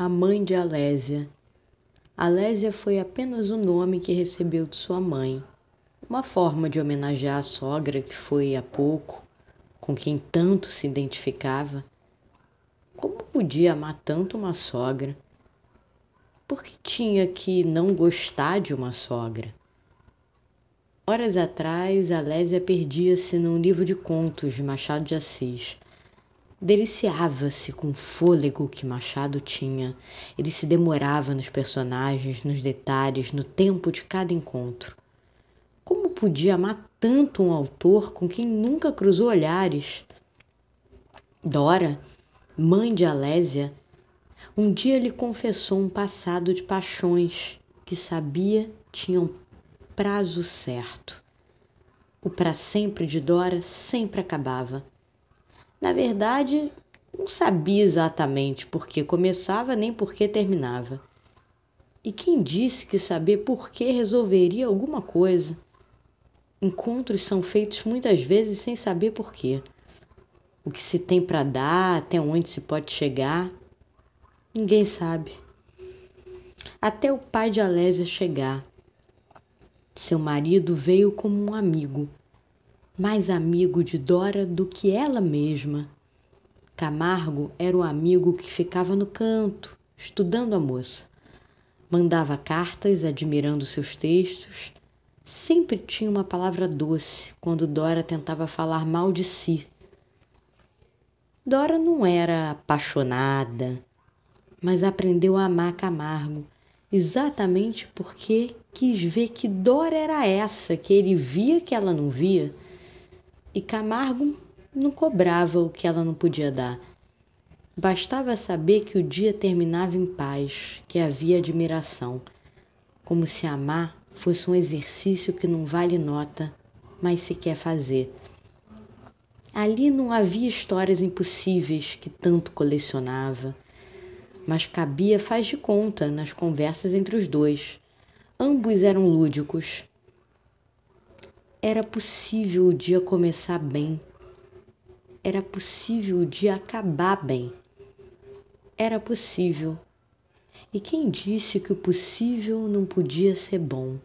a mãe de Alésia. Alésia foi apenas o nome que recebeu de sua mãe, uma forma de homenagear a sogra que foi há pouco, com quem tanto se identificava. Como podia amar tanto uma sogra? Por que tinha que não gostar de uma sogra? Horas atrás, Alésia perdia-se num livro de contos de Machado de Assis deliciava-se com o fôlego que Machado tinha. Ele se demorava nos personagens, nos detalhes, no tempo de cada encontro. Como podia amar tanto um autor com quem nunca cruzou olhares? Dora, mãe de Alésia, um dia lhe confessou um passado de paixões que sabia tinham prazo certo. O para sempre de Dora sempre acabava. Na verdade, não sabia exatamente por que começava nem por que terminava. E quem disse que saber por que resolveria alguma coisa? Encontros são feitos muitas vezes sem saber por quê. O que se tem para dar, até onde se pode chegar, ninguém sabe. Até o pai de Alésia chegar. Seu marido veio como um amigo mais amigo de Dora do que ela mesma. Camargo era o amigo que ficava no canto, estudando a moça. Mandava cartas admirando seus textos. Sempre tinha uma palavra doce quando Dora tentava falar mal de si. Dora não era apaixonada, mas aprendeu a amar Camargo exatamente porque quis ver que Dora era essa que ele via que ela não via e Camargo não cobrava o que ela não podia dar. Bastava saber que o dia terminava em paz, que havia admiração, como se amar fosse um exercício que não vale nota, mas se quer fazer. Ali não havia histórias impossíveis que tanto colecionava, mas cabia faz de conta nas conversas entre os dois. Ambos eram lúdicos, era possível o dia começar bem. Era possível o dia acabar bem. Era possível. E quem disse que o possível não podia ser bom?